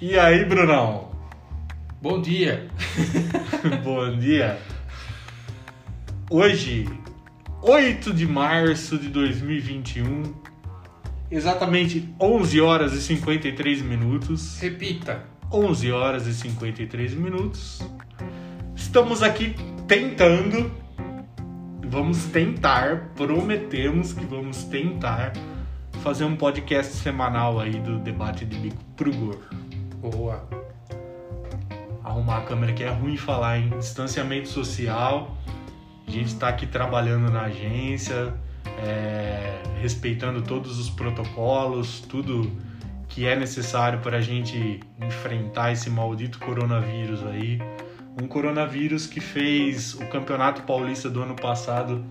E aí, Brunão? Bom dia. Bom dia. Hoje, 8 de março de 2021, exatamente 11 horas e 53 minutos. Repita. 11 horas e 53 minutos. Estamos aqui tentando, vamos tentar, prometemos que vamos tentar fazer um podcast semanal aí do debate de bico pro gordo. Boa. Arrumar a câmera que é ruim falar em distanciamento social. A gente está aqui trabalhando na agência, é, respeitando todos os protocolos, tudo que é necessário para a gente enfrentar esse maldito coronavírus aí. Um coronavírus que fez o Campeonato Paulista do ano passado,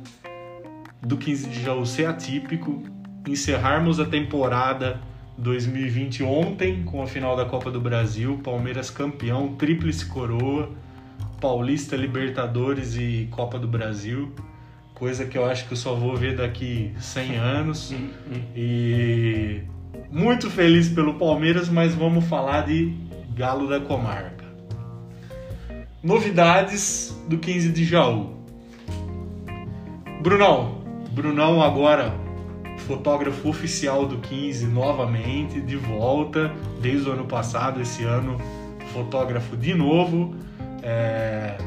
do 15 de Jaú, ser atípico, encerrarmos a temporada 2020 ontem com a final da Copa do Brasil, Palmeiras campeão, tríplice coroa, Paulista, Libertadores e Copa do Brasil, coisa que eu acho que eu só vou ver daqui 100 anos. E muito feliz pelo Palmeiras, mas vamos falar de Galo da Comarca. Novidades do 15 de Jaú. Brunão, Brunão agora fotógrafo oficial do 15 novamente, de volta, desde o ano passado, esse ano fotógrafo de novo. É...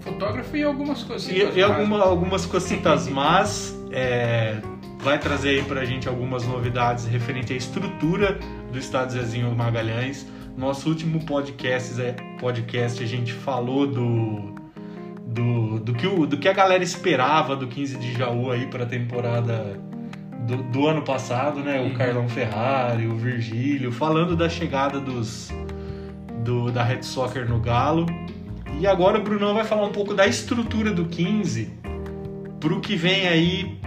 Fotógrafo e algumas coisas. E, e alguma, algumas cositas más. É... Vai trazer aí pra gente algumas novidades referente à estrutura do Estado Zezinho Magalhães. Nosso último podcast, é, podcast a gente falou do, do, do, que, o, do que a galera esperava do 15 de Jaú aí para a temporada do, do, ano passado, né? O Carlão Ferrari, o Virgílio, falando da chegada dos do, da Red Soccer no Galo. E agora o Brunão vai falar um pouco da estrutura do 15 pro que vem aí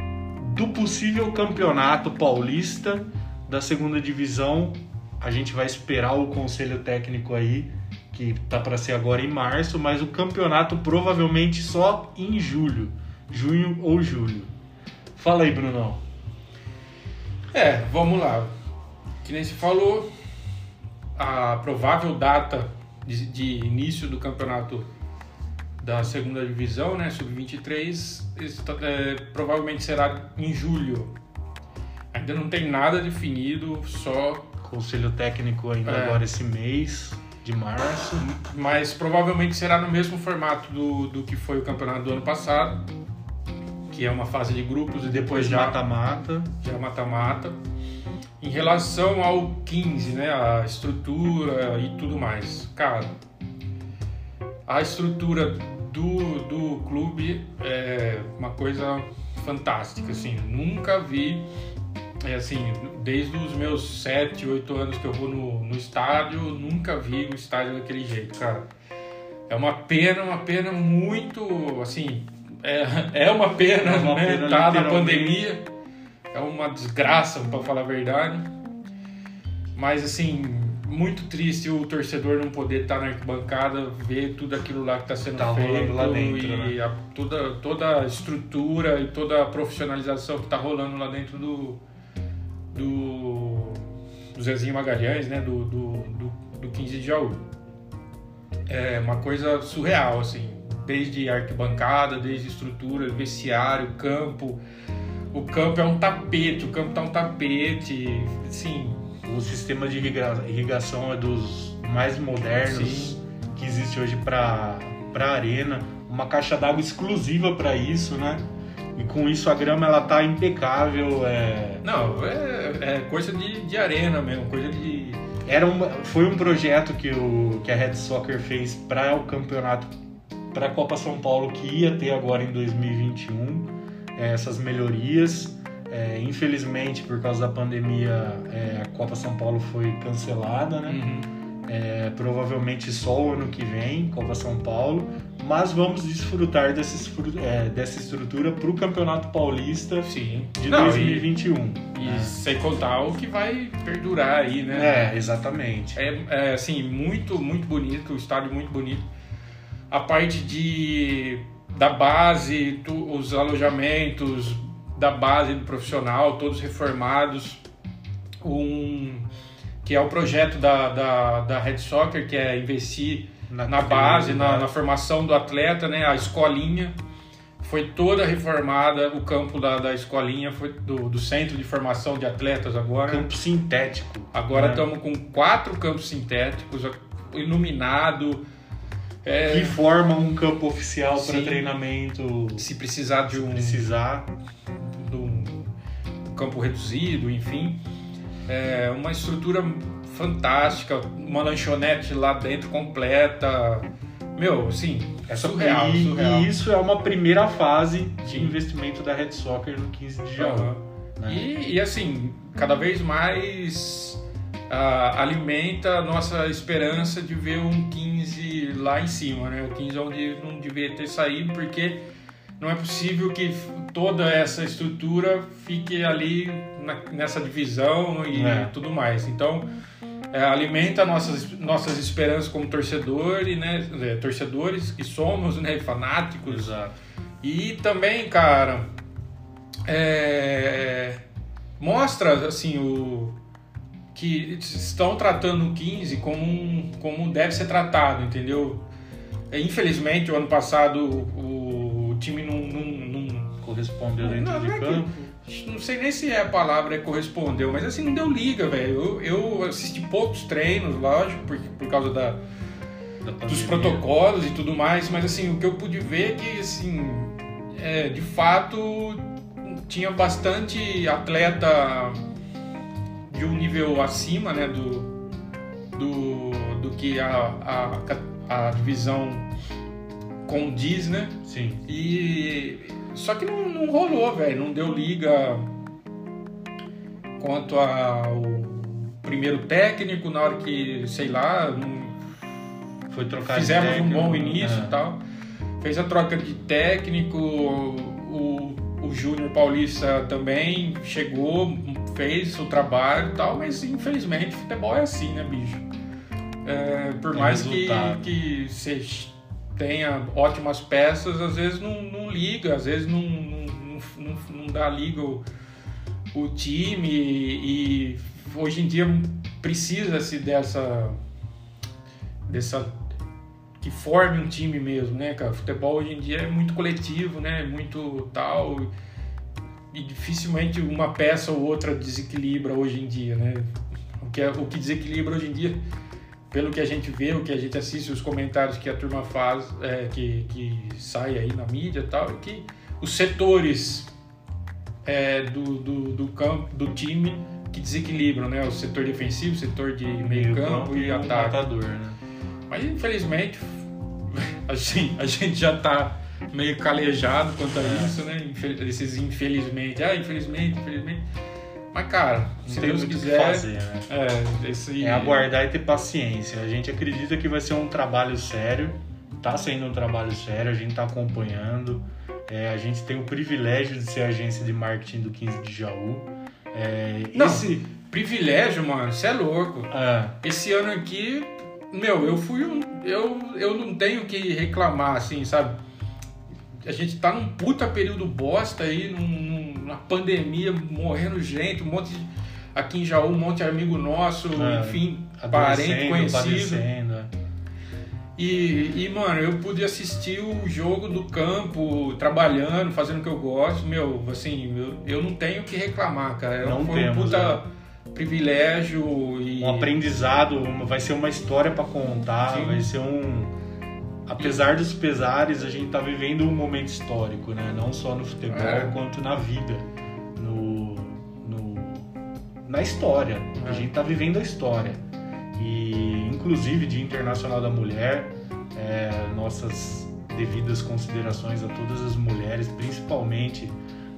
do possível campeonato paulista da segunda divisão. A gente vai esperar o conselho técnico aí, que tá para ser agora em março, mas o campeonato provavelmente só em julho, junho ou julho. Fala aí, Brunão. É, vamos lá. Que nem se falou, a provável data de, de início do campeonato da segunda divisão, né, sub-23, é, provavelmente será em julho. Ainda não tem nada definido, só conselho técnico ainda é, agora esse mês de março, mas provavelmente será no mesmo formato do, do que foi o campeonato do ano passado, que é uma fase de grupos e depois já mata-mata. Já mata-mata. Em relação ao 15, né, a estrutura e tudo mais, cara, a estrutura do, do clube é uma coisa fantástica, assim, nunca vi, é assim, desde os meus 7, 8 anos que eu vou no, no estádio, nunca vi o estádio daquele jeito, cara. É uma pena, uma pena muito, assim, é, é uma pena, é uma né? Pena, tá na pandemia. É uma desgraça, para falar a verdade. Mas assim, muito triste o torcedor não poder estar tá na arquibancada, ver tudo aquilo lá que está sendo tá feito lá dentro, e né? a, toda, toda a estrutura e toda a profissionalização que está rolando lá dentro do, do, do Zezinho Magalhães, né? Do, do, do, do 15 de Jaú. É uma coisa surreal, assim desde arquibancada, desde estrutura, vestiário, campo. O campo é um tapete, o campo tá um tapete, sim. O sistema de irrigação é dos mais modernos sim. que existe hoje para para arena, uma caixa d'água exclusiva para isso, né? E com isso a grama ela tá impecável. É... Não, é, é coisa de, de arena mesmo, coisa de. Era uma, foi um projeto que, o, que a Red Soccer fez para o campeonato para a Copa São Paulo que ia ter agora em 2021 é, essas melhorias. É, infelizmente, por causa da pandemia, é, a Copa São Paulo foi cancelada, né? Uhum. É, provavelmente só o ano que vem, Copa São Paulo, mas vamos desfrutar dessa, é, dessa estrutura para o Campeonato Paulista Sim. de Não, 2021. E, né? e, sem contar o que vai perdurar aí, né? É, exatamente. É, é assim, muito, muito bonito, o estádio muito bonito a parte de da base, tu, os alojamentos da base do profissional, todos reformados, um que é o projeto da, da, da Red Soccer, que é investir na, na base, na, na, formação do atleta, né? A escolinha foi toda reformada, o campo da, da escolinha foi do, do centro de formação de atletas agora. Campo sintético. Agora né? estamos com quatro campos sintéticos, iluminado. É, que forma um campo oficial para treinamento. Se precisar de um. Precisar. De um campo reduzido, enfim. É uma estrutura fantástica, uma lanchonete lá dentro completa. Meu, assim, é surreal, e, surreal. E isso é uma primeira fase de Sim. investimento da Red Soccer no 15 de janeiro. Uhum. Né? E, e, assim, cada vez mais uh, alimenta a nossa esperança de ver um 15 lá em cima, né? O 15 é onde não devia ter saído, porque não é possível que toda essa estrutura fique ali na, nessa divisão e é. tudo mais. Então, é, alimenta nossas, nossas esperanças como torcedores, né? É, torcedores que somos, né? Fanáticos. Exato. E também, cara, é, mostra assim o que estão tratando o 15 como, como deve ser tratado, entendeu? É, infelizmente, o ano passado o, o time não, não, não correspondeu dentro não, de não campo. É não sei nem se é a palavra correspondeu, mas assim, não deu liga, velho. Eu, eu assisti poucos treinos, lógico, por, por causa da, da dos protocolos e tudo mais, mas assim, o que eu pude ver é que, assim, é, de fato, tinha bastante atleta de um nível acima, né, do, do, do que a, a, a divisão condiz, né? Sim. E só que não, não rolou, velho. Não deu liga quanto ao primeiro técnico, na hora que, sei lá, foi trocar fizemos um bom início e é. tal. Fez a troca de técnico, o, o Júnior Paulista também chegou, fez o trabalho e tal, mas infelizmente futebol é assim, né, bicho? É, por Tem mais que, que seja tenha ótimas peças, às vezes não, não liga, às vezes não, não, não, não dá liga o, o time e hoje em dia precisa-se dessa dessa que forme um time mesmo, né, cara? Futebol hoje em dia é muito coletivo, né? Muito tal e dificilmente uma peça ou outra desequilibra hoje em dia, né? O que, é, o que desequilibra hoje em dia pelo que a gente vê, o que a gente assiste, os comentários que a turma faz, é, que, que sai aí na mídia e tal, é que os setores é, do, do, do, campo, do time que desequilibram, né? O setor defensivo, o setor de meio campo e, e ataque. Matador, né? Mas infelizmente assim, a gente já está meio calejado quanto a isso, né? Esses infelizmente, ah, infelizmente, infelizmente. Mas, cara, se Deus quiser. Fazer, né? é, esse... é aguardar e ter paciência. A gente acredita que vai ser um trabalho sério. Tá sendo um trabalho sério, a gente tá acompanhando. É, a gente tem o privilégio de ser agência de marketing do 15 de Jaú. É, Não, esse privilégio, mano, você é louco. É. Esse ano aqui, meu, eu fui um. Eu, eu não tenho que reclamar, assim, sabe? A gente tá num puta período bosta aí, num na pandemia, morrendo gente, um monte de, aqui em Jaú, um monte de amigo nosso, é, enfim, parente, conhecido. É. E, e, mano, eu pude assistir o jogo do campo, trabalhando, fazendo o que eu gosto. Meu, assim, eu, eu não tenho o que reclamar, cara. Não Foi temos, um puta é. privilégio e... Um aprendizado, vai ser uma história para contar, Sim. vai ser um apesar dos pesares, a gente está vivendo um momento histórico, né? Não só no futebol, é. quanto na vida, no, no na história. É. A gente está vivendo a história. E, inclusive, Dia Internacional da Mulher, é, nossas devidas considerações a todas as mulheres, principalmente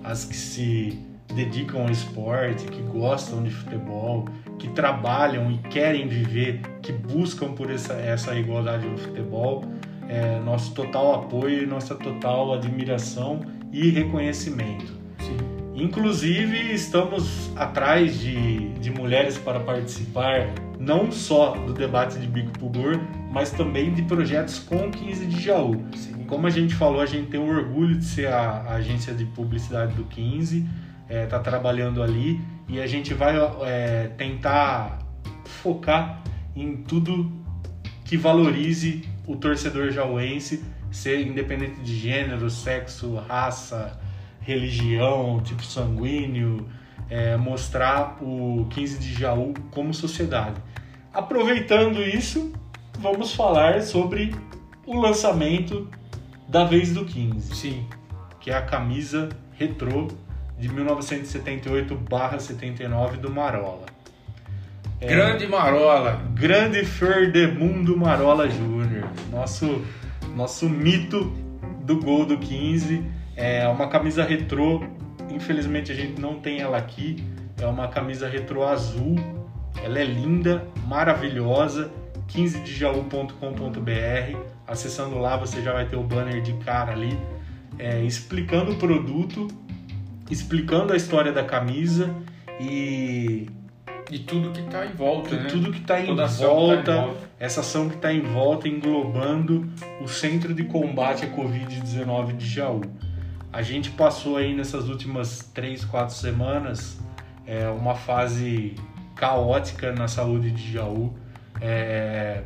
as que se dedicam ao esporte, que gostam de futebol, que trabalham e querem viver, que buscam por essa, essa igualdade no futebol é, nosso total apoio e nossa total admiração e reconhecimento. Sim. Inclusive, estamos atrás de, de mulheres para participar não só do debate de Bico Pugor, mas também de projetos com 15 de Jaú. Sim. Como a gente falou, a gente tem o orgulho de ser a, a agência de publicidade do 15, está é, tá trabalhando ali e a gente vai é, tentar focar em tudo que valorize o torcedor jauense, ser independente de gênero, sexo, raça, religião, tipo sanguíneo, é, mostrar o 15 de Jaú como sociedade. Aproveitando isso, vamos falar sobre o lançamento da vez do 15. Sim. Que é a camisa retrô de 1978/79 do Marola. É, grande Marola. Grande Ferdemundo Marola Júnior. Nosso, nosso mito do gol do 15. É uma camisa retrô. Infelizmente a gente não tem ela aqui. É uma camisa retrô azul. Ela é linda, maravilhosa. 15dejaú.com.br. Acessando lá você já vai ter o banner de cara ali, é, explicando o produto, explicando a história da camisa e e tudo que está em volta, né? Tudo que está em, tá em, volta, essa ação que está em volta, englobando o Centro de Combate à Covid-19 de Jaú. A gente passou aí nessas últimas três, quatro semanas é, uma fase caótica na saúde de Jaú. É,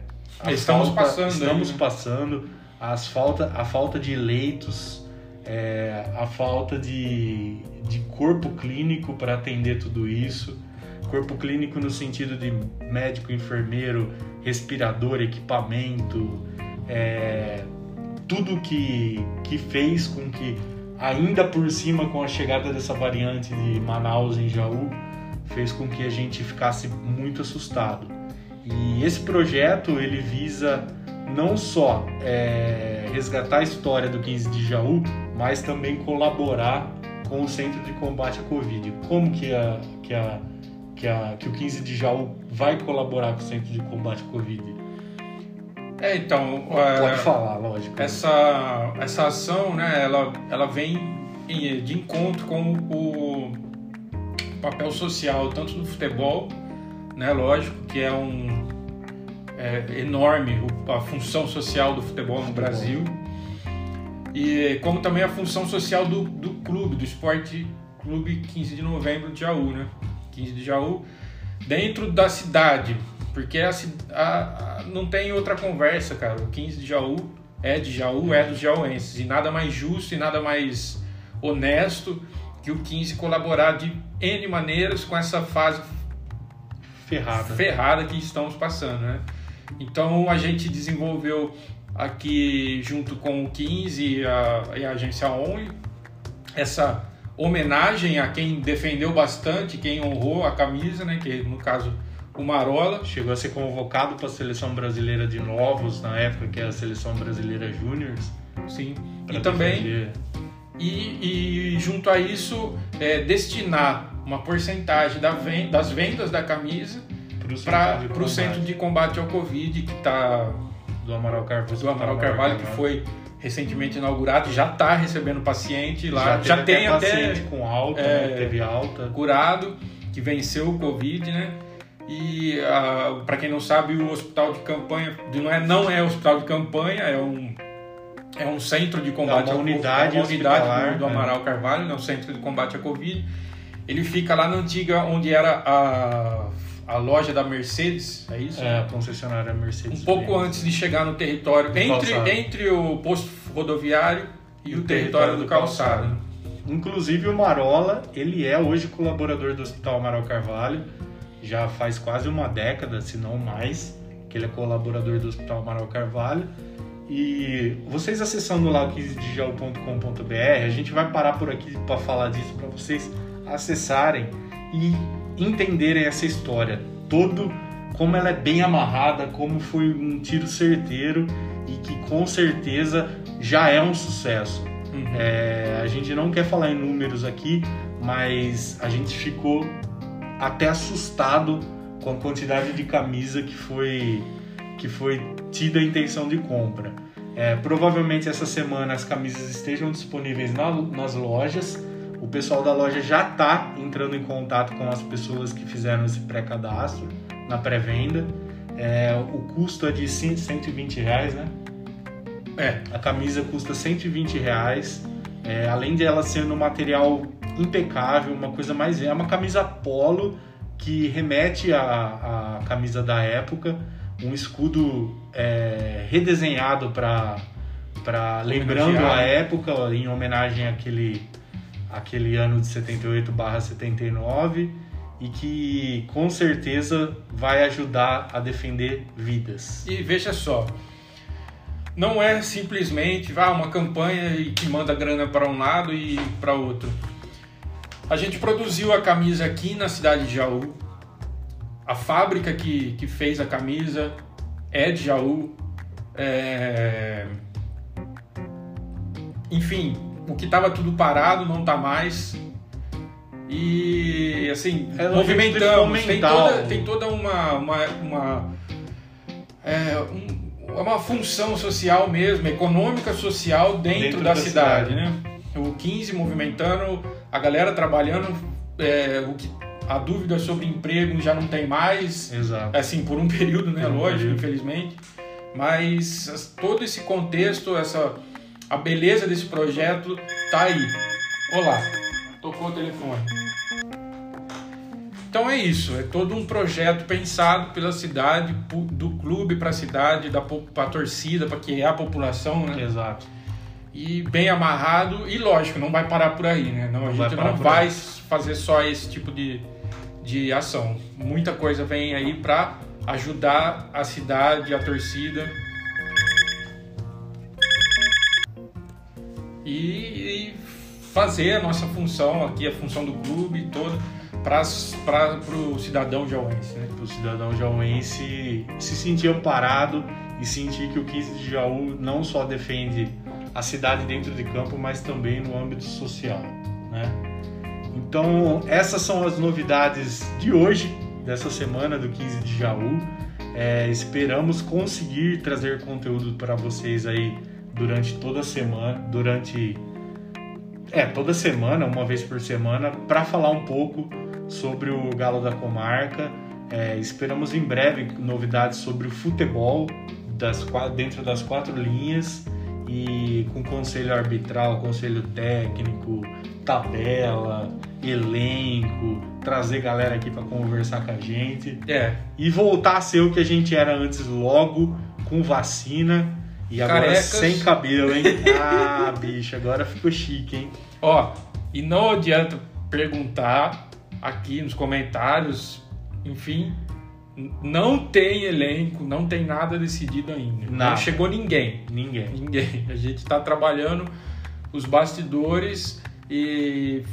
estamos falta, passando. Estamos aí, né? passando. As falta, a falta de leitos, é, a falta de, de corpo clínico para atender tudo isso corpo clínico no sentido de médico, enfermeiro, respirador, equipamento, é, tudo que, que fez com que, ainda por cima com a chegada dessa variante de Manaus em Jaú, fez com que a gente ficasse muito assustado. E esse projeto ele visa não só é, resgatar a história do 15 de Jaú, mas também colaborar com o Centro de Combate à Covid. Como que a, que a que, a, que o 15 de Jaú vai colaborar com o Centro de Combate à Covid? É, então... Pode é, falar, lógico. Essa, essa ação, né, ela, ela vem de encontro com o papel social, tanto do futebol, né, lógico, que é um é enorme a função social do futebol no Brasil, e como também a função social do, do clube, do Esporte Clube 15 de Novembro de Jaú, né? 15 de Jaú, dentro da cidade, porque a, a, a, não tem outra conversa, cara. O 15 de Jaú é de Jaú, é dos jauenses, e nada mais justo e nada mais honesto que o 15 colaborar de N maneiras com essa fase ferrada, ferrada que estamos passando, né? Então a gente desenvolveu aqui junto com o 15 e a, e a agência Only essa homenagem a quem defendeu bastante, quem honrou a camisa, né? Que no caso o Marola. Chegou a ser convocado para a seleção brasileira de novos na época que é a seleção brasileira júniors. Sim. E também e, e, junto a isso é, destinar uma porcentagem da venda, das vendas da camisa para o centro de combate ao Covid que está do Amaral Carvalho, do Amaral Carvalho, que foi recentemente inaugurado, já está recebendo paciente lá, já, já tem até paciente com alta, é, né? teve alta, curado, que venceu o Covid, né? E para quem não sabe, o hospital de campanha não é não é hospital de campanha, é um é um centro de combate é unidade, é uma unidade do, do Amaral né? Carvalho, né? um centro de combate à Covid. Ele fica lá na antiga onde era a a loja da Mercedes, é isso? É, a concessionária Mercedes. Um pouco antes de chegar no território, entre, entre o posto rodoviário e o, o território, território, do, calçado. calçado. Inclusive o Marola, ele é hoje colaborador do Hospital Amaral Carvalho, já faz quase uma década, se não mais, que ele é colaborador do Hospital Amaral Carvalho. E vocês acessando lá o 15digital.com.br, a gente vai parar por aqui para falar disso para vocês acessarem e entenderem essa história, todo como ela é bem amarrada, como foi um tiro certeiro e que com certeza já é um sucesso. Uhum. É, a gente não quer falar em números aqui, mas a gente ficou até assustado com a quantidade de camisa que foi que foi tida a intenção de compra. É, provavelmente essa semana as camisas estejam disponíveis na, nas lojas o pessoal da loja já está entrando em contato com as pessoas que fizeram esse pré-cadastro na pré-venda. É, o custo é de 120 reais, né? É, a camisa custa 120 reais. É, além de ela ser no material impecável, uma coisa mais é uma camisa polo que remete à, à camisa da época, um escudo é, redesenhado para para lembrando a época em homenagem àquele aquele ano de 78/79 e que com certeza vai ajudar a defender vidas. E veja só, não é simplesmente ah, uma campanha que manda grana para um lado e para outro. A gente produziu a camisa aqui na cidade de Jaú. A fábrica que, que fez a camisa é de Jaú. É... Enfim, o que estava tudo parado não está mais. E assim, é movimentamos. Tem toda, tem toda uma. uma, uma é, um, uma função social mesmo, econômica social dentro, dentro da, da, cidade, cidade, né? O 15 movimentando, a galera trabalhando, é, o que, a dúvida sobre emprego já não tem mais. Exato. Assim, por um período, né? Lógico, infelizmente. Mas todo esse contexto, essa a beleza desse projeto tá aí. Olá, tocou o telefone. Então é isso, é todo um projeto pensado pela cidade, do clube para a cidade, da para a torcida, para que é a população, né? Exato. E bem amarrado e lógico, não vai parar por aí, né? Não, não a gente não vai fazer só esse tipo de, de ação. Muita coisa vem aí para ajudar a cidade, a torcida e, fazer a nossa função aqui, a função do clube toda para o cidadão jauense. Né? Para o cidadão jauense se sentir amparado e sentir que o 15 de Jaú não só defende a cidade dentro de campo, mas também no âmbito social. Né? Então, essas são as novidades de hoje, dessa semana do 15 de Jaú. É, esperamos conseguir trazer conteúdo para vocês aí durante toda a semana, durante é, toda semana, uma vez por semana, para falar um pouco sobre o Galo da Comarca. É, esperamos em breve novidades sobre o futebol das, dentro das quatro linhas e com conselho arbitral, conselho técnico, tabela, elenco, trazer galera aqui para conversar com a gente. É. E voltar a ser o que a gente era antes logo, com vacina e agora Carecas. sem cabelo, hein? Ah, bicho, agora ficou chique, hein? Ó, e não adianta perguntar aqui nos comentários, enfim, não tem elenco, não tem nada decidido ainda. Nada. Não chegou ninguém. Ninguém. Ninguém. A gente está trabalhando os bastidores e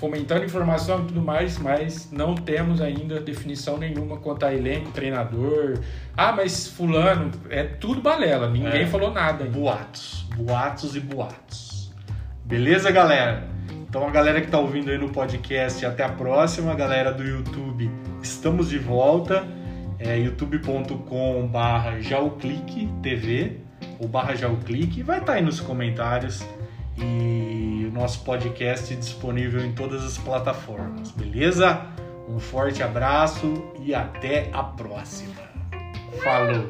fomentando informação e tudo mais, mas não temos ainda definição nenhuma quanto a elenco, treinador. Ah, mas fulano, é tudo balela, ninguém é. falou nada ainda. Boatos, boatos e boatos. Beleza, galera? Então a galera que está ouvindo aí no podcast, até a próxima. A galera do YouTube, estamos de volta. É youtube.com barra TV ou barra Jauclique. Vai estar tá aí nos comentários e o nosso podcast disponível em todas as plataformas, beleza? Um forte abraço e até a próxima. Falou!